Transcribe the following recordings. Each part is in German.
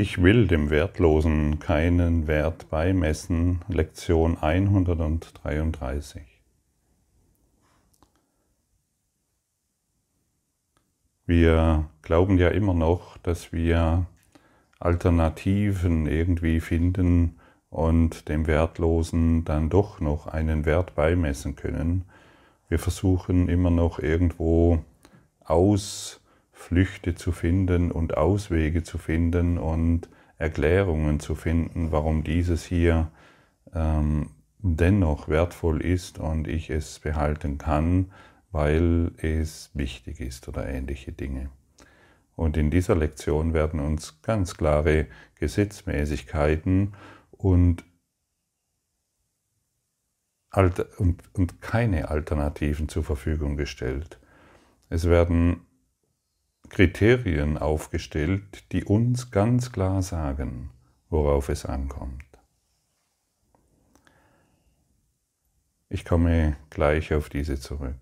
Ich will dem Wertlosen keinen Wert beimessen. Lektion 133. Wir glauben ja immer noch, dass wir Alternativen irgendwie finden und dem Wertlosen dann doch noch einen Wert beimessen können. Wir versuchen immer noch irgendwo aus Flüchte zu finden und Auswege zu finden und Erklärungen zu finden, warum dieses hier ähm, dennoch wertvoll ist und ich es behalten kann, weil es wichtig ist oder ähnliche Dinge. Und in dieser Lektion werden uns ganz klare Gesetzmäßigkeiten und, und, und keine Alternativen zur Verfügung gestellt. Es werden Kriterien aufgestellt, die uns ganz klar sagen, worauf es ankommt. Ich komme gleich auf diese zurück.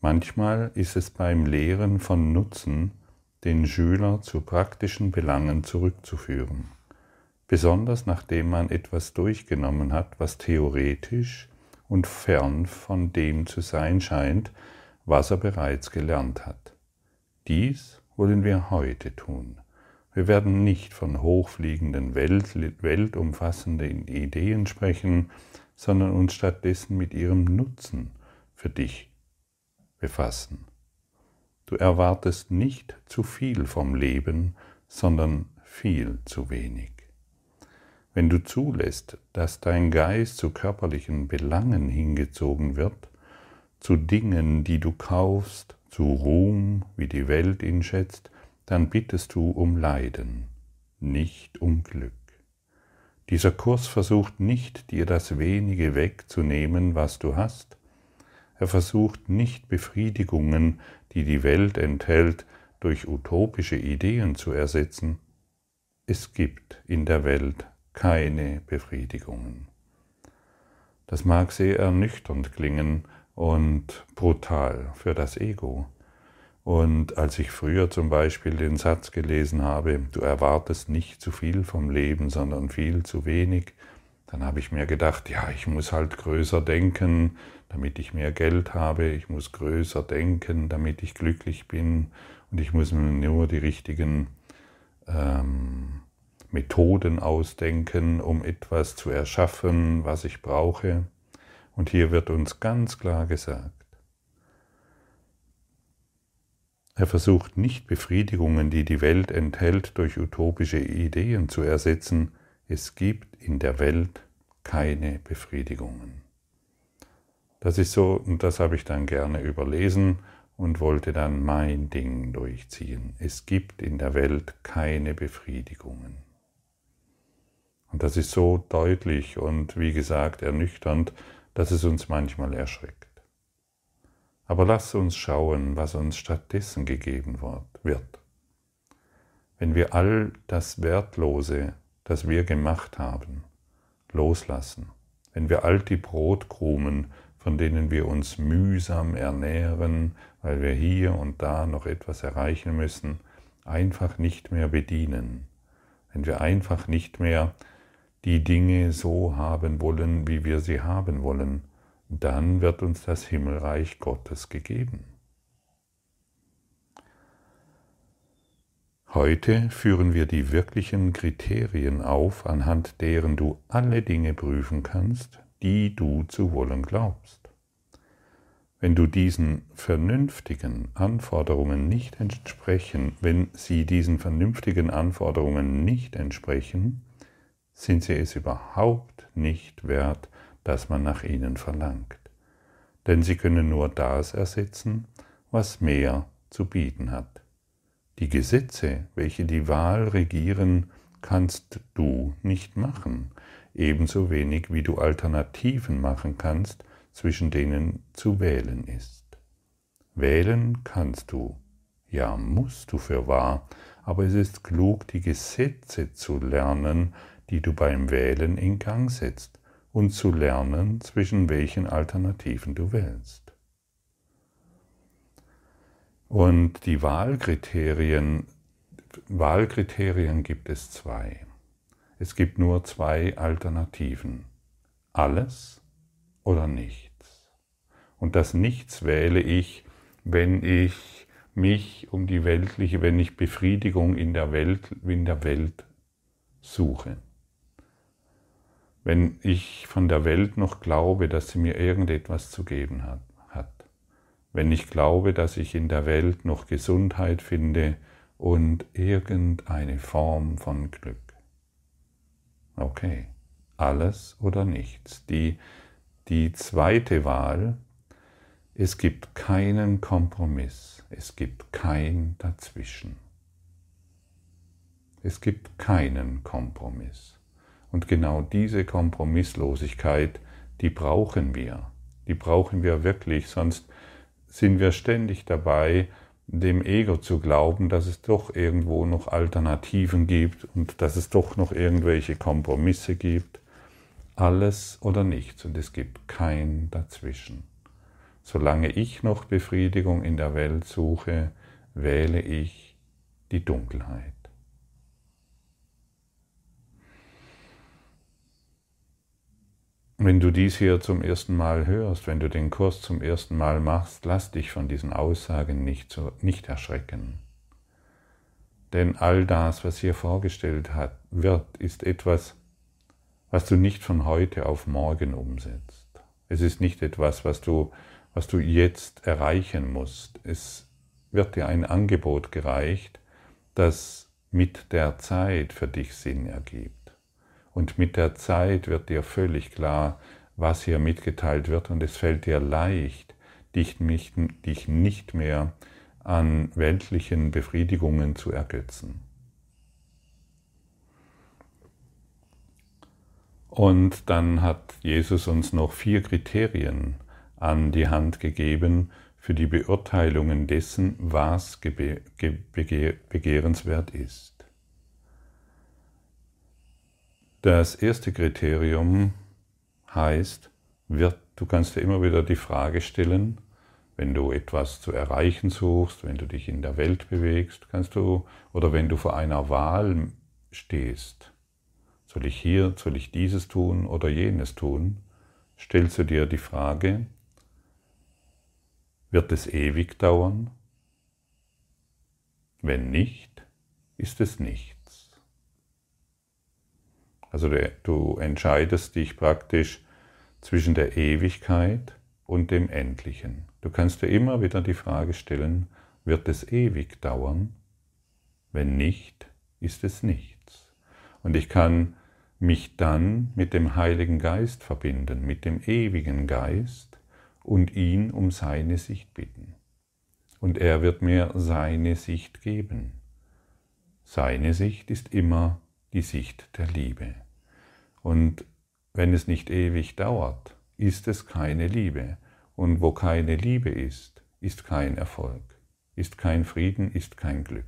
Manchmal ist es beim Lehren von Nutzen, den Schüler zu praktischen Belangen zurückzuführen, besonders nachdem man etwas durchgenommen hat, was theoretisch und fern von dem zu sein scheint, was er bereits gelernt hat. Dies wollen wir heute tun. Wir werden nicht von hochfliegenden, Welt, weltumfassenden Ideen sprechen, sondern uns stattdessen mit ihrem Nutzen für dich befassen. Du erwartest nicht zu viel vom Leben, sondern viel zu wenig. Wenn du zulässt, dass dein Geist zu körperlichen Belangen hingezogen wird, zu Dingen, die du kaufst, zu Ruhm, wie die Welt ihn schätzt, dann bittest du um Leiden, nicht um Glück. Dieser Kurs versucht nicht, dir das wenige wegzunehmen, was du hast. Er versucht nicht Befriedigungen, die die Welt enthält, durch utopische Ideen zu ersetzen. Es gibt in der Welt keine Befriedigungen. Das mag sehr ernüchternd klingen, und brutal für das Ego. Und als ich früher zum Beispiel den Satz gelesen habe, du erwartest nicht zu viel vom Leben, sondern viel zu wenig, dann habe ich mir gedacht, ja, ich muss halt größer denken, damit ich mehr Geld habe, ich muss größer denken, damit ich glücklich bin und ich muss mir nur die richtigen ähm, Methoden ausdenken, um etwas zu erschaffen, was ich brauche. Und hier wird uns ganz klar gesagt, er versucht nicht Befriedigungen, die die Welt enthält, durch utopische Ideen zu ersetzen. Es gibt in der Welt keine Befriedigungen. Das ist so, und das habe ich dann gerne überlesen und wollte dann mein Ding durchziehen. Es gibt in der Welt keine Befriedigungen. Und das ist so deutlich und wie gesagt ernüchternd, dass es uns manchmal erschreckt. Aber lass uns schauen, was uns stattdessen gegeben wird. Wenn wir all das Wertlose, das wir gemacht haben, loslassen, wenn wir all die Brotkrumen, von denen wir uns mühsam ernähren, weil wir hier und da noch etwas erreichen müssen, einfach nicht mehr bedienen, wenn wir einfach nicht mehr die Dinge so haben wollen, wie wir sie haben wollen, dann wird uns das Himmelreich Gottes gegeben. Heute führen wir die wirklichen Kriterien auf, anhand deren du alle Dinge prüfen kannst, die du zu wollen glaubst. Wenn du diesen vernünftigen Anforderungen nicht entsprechen, wenn sie diesen vernünftigen Anforderungen nicht entsprechen, sind sie es überhaupt nicht wert, dass man nach ihnen verlangt. Denn sie können nur das ersetzen, was mehr zu bieten hat. Die Gesetze, welche die Wahl regieren, kannst du nicht machen, ebenso wenig wie du Alternativen machen kannst, zwischen denen zu wählen ist. Wählen kannst du, ja musst du für wahr, aber es ist klug, die Gesetze zu lernen, die du beim Wählen in Gang setzt und zu lernen, zwischen welchen Alternativen du wählst. Und die Wahlkriterien Wahlkriterien gibt es zwei. Es gibt nur zwei Alternativen. Alles oder nichts. Und das Nichts wähle ich, wenn ich mich um die weltliche, wenn ich Befriedigung in der Welt, in der Welt suche. Wenn ich von der Welt noch glaube, dass sie mir irgendetwas zu geben hat. Wenn ich glaube, dass ich in der Welt noch Gesundheit finde und irgendeine Form von Glück. Okay, alles oder nichts. Die, die zweite Wahl, es gibt keinen Kompromiss, es gibt kein Dazwischen. Es gibt keinen Kompromiss. Und genau diese Kompromisslosigkeit, die brauchen wir. Die brauchen wir wirklich, sonst sind wir ständig dabei, dem Ego zu glauben, dass es doch irgendwo noch Alternativen gibt und dass es doch noch irgendwelche Kompromisse gibt. Alles oder nichts und es gibt kein dazwischen. Solange ich noch Befriedigung in der Welt suche, wähle ich die Dunkelheit. Wenn du dies hier zum ersten Mal hörst, wenn du den Kurs zum ersten Mal machst, lass dich von diesen Aussagen nicht, so, nicht erschrecken. Denn all das, was hier vorgestellt hat, wird, ist etwas, was du nicht von heute auf morgen umsetzt. Es ist nicht etwas, was du, was du jetzt erreichen musst. Es wird dir ein Angebot gereicht, das mit der Zeit für dich Sinn ergibt. Und mit der Zeit wird dir völlig klar, was hier mitgeteilt wird und es fällt dir leicht, dich nicht, mehr an weltlichen Befriedigungen zu ergötzen. Und dann hat Jesus uns noch vier Kriterien an die Hand gegeben für die Beurteilungen dessen, was begehrenswert ist. Das erste Kriterium heißt, wird, du kannst dir immer wieder die Frage stellen, wenn du etwas zu erreichen suchst, wenn du dich in der Welt bewegst, kannst du, oder wenn du vor einer Wahl stehst, soll ich hier, soll ich dieses tun oder jenes tun, stellst du dir die Frage, wird es ewig dauern? Wenn nicht, ist es nicht. Also du entscheidest dich praktisch zwischen der Ewigkeit und dem Endlichen. Du kannst dir immer wieder die Frage stellen, wird es ewig dauern? Wenn nicht, ist es nichts. Und ich kann mich dann mit dem Heiligen Geist verbinden, mit dem ewigen Geist und ihn um seine Sicht bitten. Und er wird mir seine Sicht geben. Seine Sicht ist immer die Sicht der Liebe. Und wenn es nicht ewig dauert, ist es keine Liebe. Und wo keine Liebe ist, ist kein Erfolg, ist kein Frieden, ist kein Glück.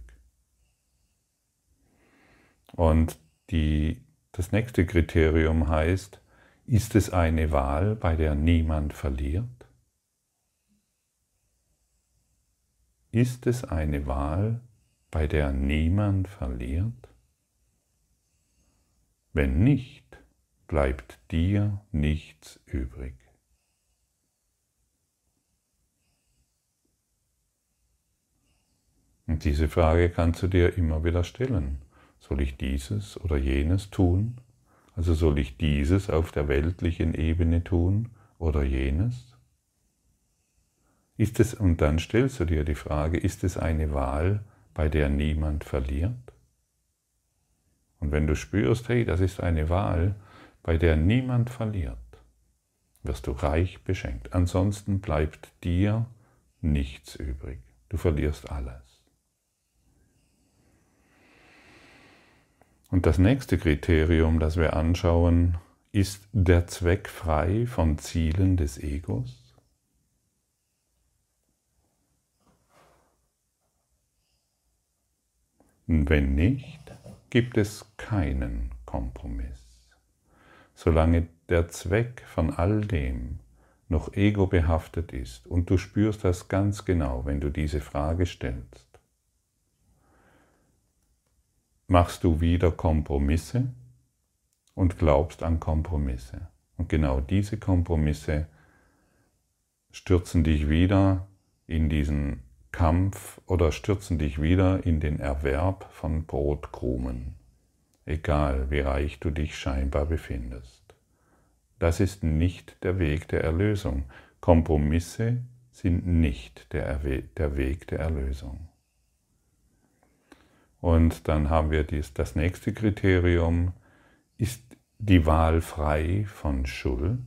Und die, das nächste Kriterium heißt, ist es eine Wahl, bei der niemand verliert? Ist es eine Wahl, bei der niemand verliert? Wenn nicht, bleibt dir nichts übrig. Und diese Frage kannst du dir immer wieder stellen. Soll ich dieses oder jenes tun? Also soll ich dieses auf der weltlichen Ebene tun oder jenes? Ist es, und dann stellst du dir die Frage, ist es eine Wahl, bei der niemand verliert? Und wenn du spürst, hey, das ist eine Wahl, bei der niemand verliert, wirst du reich beschenkt. Ansonsten bleibt dir nichts übrig. Du verlierst alles. Und das nächste Kriterium, das wir anschauen, ist der Zweck frei von Zielen des Egos? Wenn nicht, gibt es keinen Kompromiss solange der Zweck von all dem noch ego-behaftet ist. Und du spürst das ganz genau, wenn du diese Frage stellst. machst du wieder Kompromisse und glaubst an Kompromisse. Und genau diese Kompromisse stürzen dich wieder in diesen Kampf oder stürzen dich wieder in den Erwerb von Brotkrumen, egal wie reich du dich scheinbar befindest. Das ist nicht der Weg der Erlösung. Kompromisse sind nicht der, der Weg der Erlösung. Und dann haben wir dies, das nächste Kriterium, ist die Wahl frei von Schuld?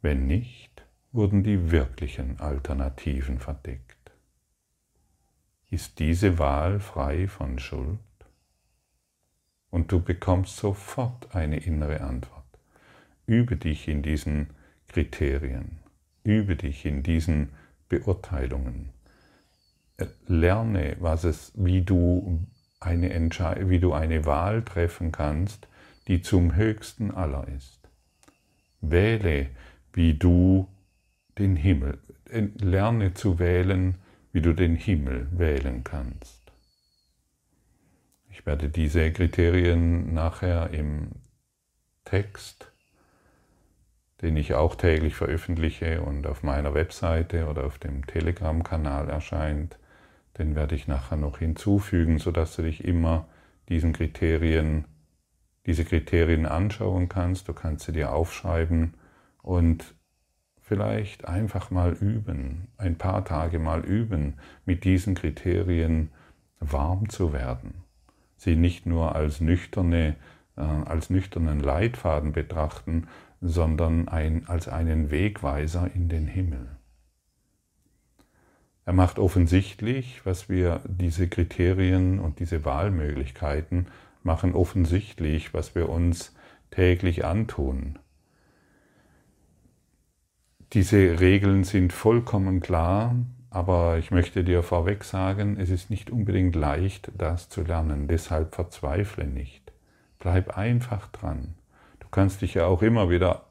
Wenn nicht, wurden die wirklichen Alternativen verdeckt. Ist diese Wahl frei von Schuld? Und du bekommst sofort eine innere Antwort. Übe dich in diesen Kriterien, übe dich in diesen Beurteilungen. Lerne, was es, wie du eine wie du eine Wahl treffen kannst, die zum höchsten aller ist. Wähle wie du den Himmel, lerne zu wählen, wie du den Himmel wählen kannst. Ich werde diese Kriterien nachher im Text, den ich auch täglich veröffentliche und auf meiner Webseite oder auf dem Telegram-Kanal erscheint, den werde ich nachher noch hinzufügen, sodass du dich immer diesen Kriterien, diese Kriterien anschauen kannst. Du kannst sie dir aufschreiben und vielleicht einfach mal üben, ein paar Tage mal üben, mit diesen Kriterien warm zu werden. Sie nicht nur als, nüchterne, äh, als nüchternen Leitfaden betrachten, sondern ein, als einen Wegweiser in den Himmel. Er macht offensichtlich, was wir diese Kriterien und diese Wahlmöglichkeiten machen offensichtlich, was wir uns täglich antun. Diese Regeln sind vollkommen klar, aber ich möchte dir vorweg sagen, es ist nicht unbedingt leicht, das zu lernen. Deshalb verzweifle nicht. Bleib einfach dran. Du kannst dich ja auch immer wieder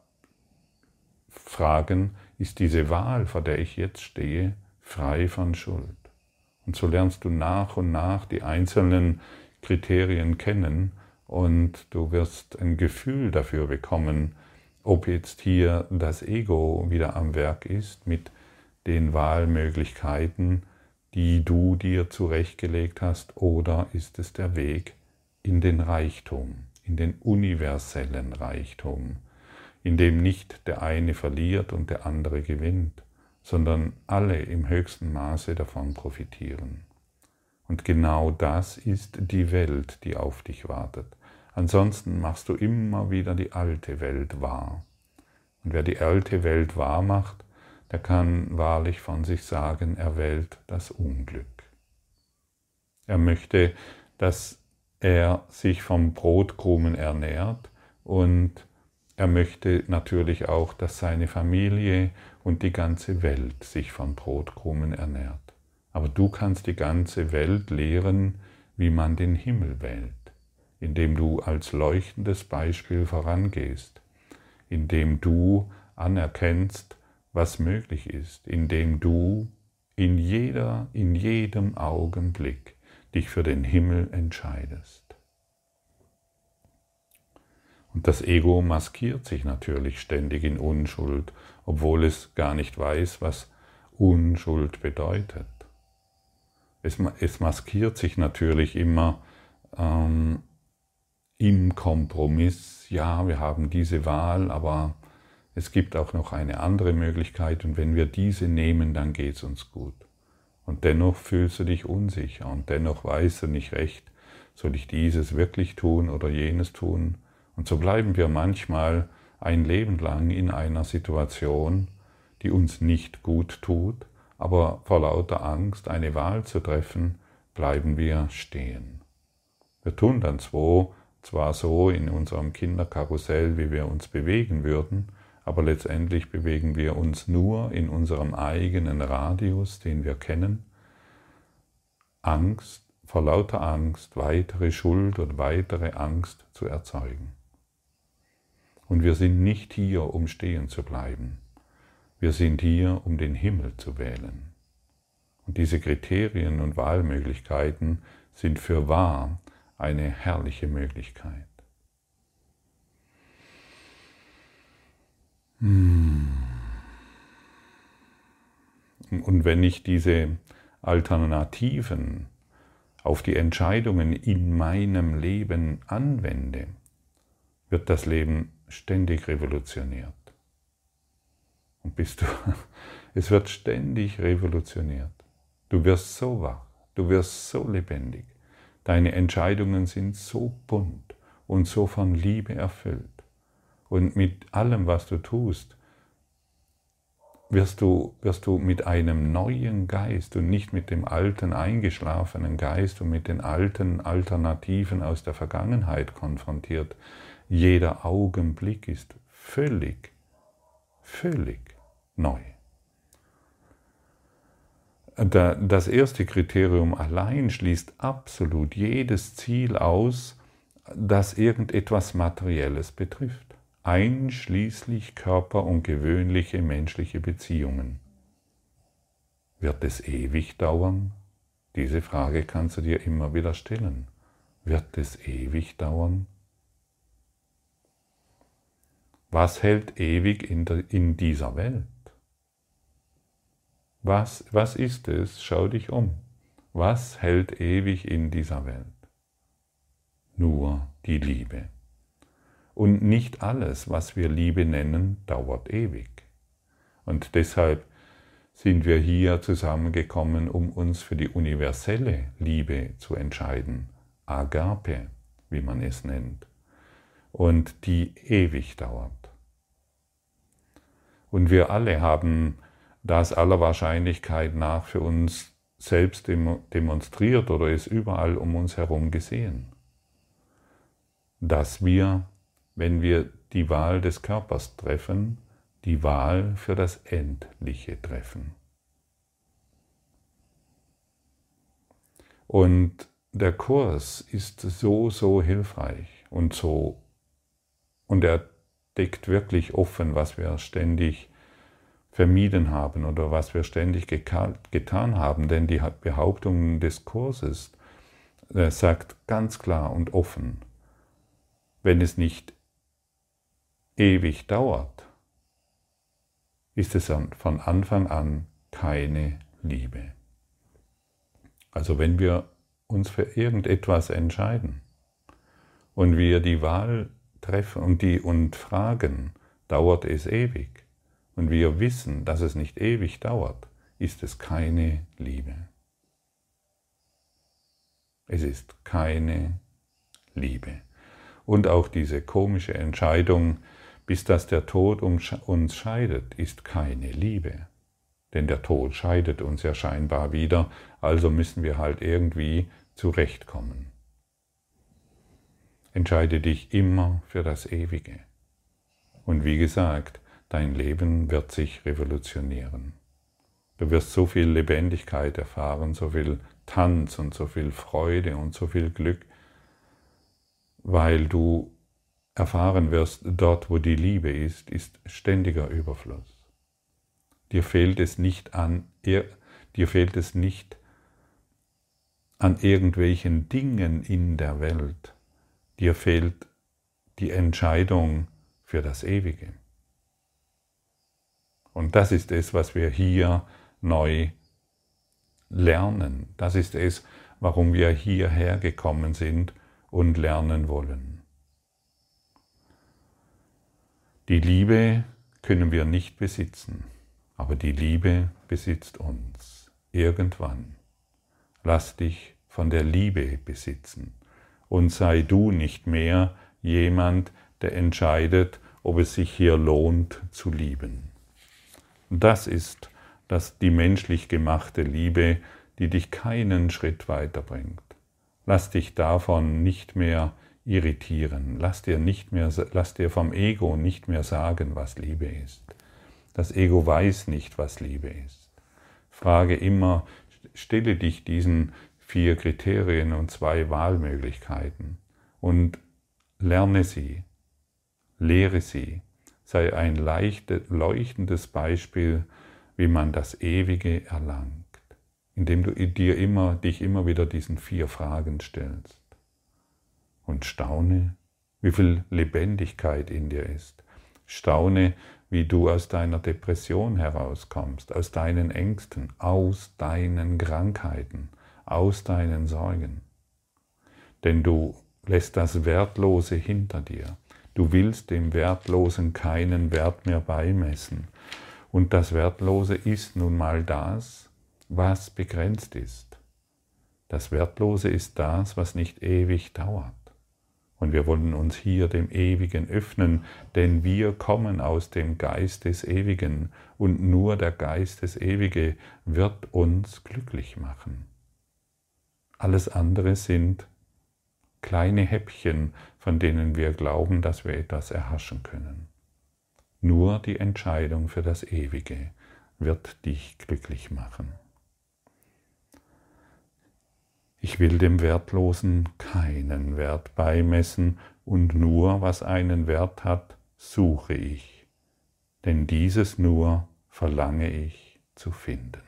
fragen, ist diese Wahl, vor der ich jetzt stehe, frei von Schuld? Und so lernst du nach und nach die einzelnen Kriterien kennen und du wirst ein Gefühl dafür bekommen, ob jetzt hier das Ego wieder am Werk ist mit den Wahlmöglichkeiten, die du dir zurechtgelegt hast, oder ist es der Weg in den Reichtum, in den universellen Reichtum, in dem nicht der eine verliert und der andere gewinnt, sondern alle im höchsten Maße davon profitieren. Und genau das ist die Welt, die auf dich wartet. Ansonsten machst du immer wieder die alte Welt wahr. Und wer die alte Welt wahr macht, der kann wahrlich von sich sagen, er wählt das Unglück. Er möchte, dass er sich vom Brotkrumen ernährt und er möchte natürlich auch, dass seine Familie und die ganze Welt sich von Brotkrumen ernährt. Aber du kannst die ganze Welt lehren, wie man den Himmel wählt indem du als leuchtendes Beispiel vorangehst, indem du anerkennst, was möglich ist, indem du in jeder, in jedem Augenblick dich für den Himmel entscheidest. Und das Ego maskiert sich natürlich ständig in Unschuld, obwohl es gar nicht weiß, was Unschuld bedeutet. Es, es maskiert sich natürlich immer ähm, im Kompromiss, ja, wir haben diese Wahl, aber es gibt auch noch eine andere Möglichkeit und wenn wir diese nehmen, dann geht es uns gut. Und dennoch fühlst du dich unsicher und dennoch weißt du nicht recht, soll ich dieses wirklich tun oder jenes tun? Und so bleiben wir manchmal ein Leben lang in einer Situation, die uns nicht gut tut, aber vor lauter Angst, eine Wahl zu treffen, bleiben wir stehen. Wir tun dann zwar zwar so in unserem Kinderkarussell, wie wir uns bewegen würden, aber letztendlich bewegen wir uns nur in unserem eigenen Radius, den wir kennen. Angst, vor lauter Angst, weitere Schuld und weitere Angst zu erzeugen. Und wir sind nicht hier, um stehen zu bleiben. Wir sind hier, um den Himmel zu wählen. Und diese Kriterien und Wahlmöglichkeiten sind für wahr eine herrliche Möglichkeit. Hm. Und wenn ich diese Alternativen auf die Entscheidungen in meinem Leben anwende, wird das Leben ständig revolutioniert. Und bist du, es wird ständig revolutioniert. Du wirst so wach, du wirst so lebendig. Deine Entscheidungen sind so bunt und so von Liebe erfüllt. Und mit allem, was du tust, wirst du, wirst du mit einem neuen Geist und nicht mit dem alten eingeschlafenen Geist und mit den alten Alternativen aus der Vergangenheit konfrontiert. Jeder Augenblick ist völlig, völlig neu. Das erste Kriterium allein schließt absolut jedes Ziel aus, das irgendetwas Materielles betrifft einschließlich Körper und gewöhnliche menschliche Beziehungen. Wird es ewig dauern? Diese Frage kannst du dir immer wieder stellen. Wird es ewig dauern? Was hält ewig in, der, in dieser Welt? Was, was ist es? Schau dich um. Was hält ewig in dieser Welt? Nur die Liebe. Und nicht alles, was wir Liebe nennen, dauert ewig. Und deshalb sind wir hier zusammengekommen, um uns für die universelle Liebe zu entscheiden, Agape, wie man es nennt, und die ewig dauert. Und wir alle haben das aller Wahrscheinlichkeit nach für uns selbst demonstriert oder es überall um uns herum gesehen, dass wir wenn wir die Wahl des Körpers treffen, die Wahl für das Endliche treffen. Und der Kurs ist so, so hilfreich und so, und er deckt wirklich offen, was wir ständig vermieden haben oder was wir ständig getan haben, denn die Behauptung des Kurses äh, sagt ganz klar und offen, wenn es nicht ewig dauert, ist es von Anfang an keine Liebe. Also wenn wir uns für irgendetwas entscheiden und wir die Wahl treffen und die und fragen, dauert es ewig? Und wir wissen, dass es nicht ewig dauert, ist es keine Liebe. Es ist keine Liebe. Und auch diese komische Entscheidung, bis dass der Tod uns scheidet, ist keine Liebe. Denn der Tod scheidet uns ja scheinbar wieder, also müssen wir halt irgendwie zurechtkommen. Entscheide dich immer für das Ewige. Und wie gesagt, dein Leben wird sich revolutionieren. Du wirst so viel Lebendigkeit erfahren, so viel Tanz und so viel Freude und so viel Glück, weil du erfahren wirst, dort wo die Liebe ist, ist ständiger Überfluss. Dir fehlt es nicht an, dir fehlt es nicht an irgendwelchen Dingen in der Welt. Dir fehlt die Entscheidung für das Ewige. Und das ist es, was wir hier neu lernen. Das ist es, warum wir hierher gekommen sind und lernen wollen. Die Liebe können wir nicht besitzen, aber die Liebe besitzt uns irgendwann. Lass dich von der Liebe besitzen und sei du nicht mehr jemand, der entscheidet, ob es sich hier lohnt zu lieben. Das ist das die menschlich gemachte Liebe, die dich keinen Schritt weiterbringt. Lass dich davon nicht mehr irritieren. Lass dir, nicht mehr, lass dir vom Ego nicht mehr sagen, was Liebe ist. Das Ego weiß nicht, was Liebe ist. Frage immer, stelle dich diesen vier Kriterien und zwei Wahlmöglichkeiten und lerne sie, lehre sie, sei ein leuchtendes Beispiel, wie man das Ewige erlangt. indem du dir immer, dich immer wieder diesen vier Fragen stellst. Und staune, wie viel Lebendigkeit in dir ist. Staune, wie du aus deiner Depression herauskommst, aus deinen Ängsten, aus deinen Krankheiten, aus deinen Sorgen. Denn du lässt das Wertlose hinter dir. Du willst dem Wertlosen keinen Wert mehr beimessen. Und das Wertlose ist nun mal das, was begrenzt ist. Das Wertlose ist das, was nicht ewig dauert. Und wir wollen uns hier dem Ewigen öffnen, denn wir kommen aus dem Geist des Ewigen und nur der Geist des Ewige wird uns glücklich machen. Alles andere sind kleine Häppchen, von denen wir glauben, dass wir etwas erhaschen können. Nur die Entscheidung für das Ewige wird dich glücklich machen. Ich will dem Wertlosen keinen Wert beimessen und nur was einen Wert hat, suche ich, denn dieses nur verlange ich zu finden.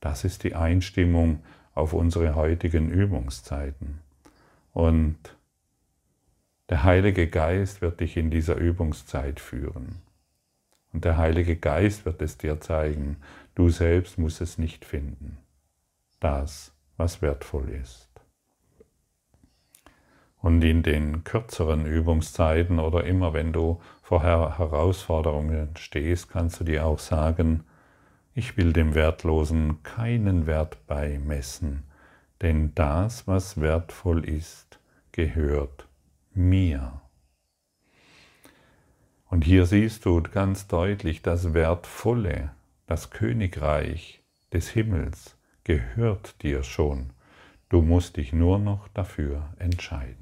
Das ist die Einstimmung auf unsere heutigen Übungszeiten. Und der Heilige Geist wird dich in dieser Übungszeit führen. Und der Heilige Geist wird es dir zeigen, du selbst musst es nicht finden. Das was wertvoll ist. Und in den kürzeren Übungszeiten oder immer wenn du vor Herausforderungen stehst, kannst du dir auch sagen, ich will dem Wertlosen keinen Wert beimessen, denn das, was wertvoll ist, gehört mir. Und hier siehst du ganz deutlich, das Wertvolle, das Königreich des Himmels, gehört dir schon. Du musst dich nur noch dafür entscheiden.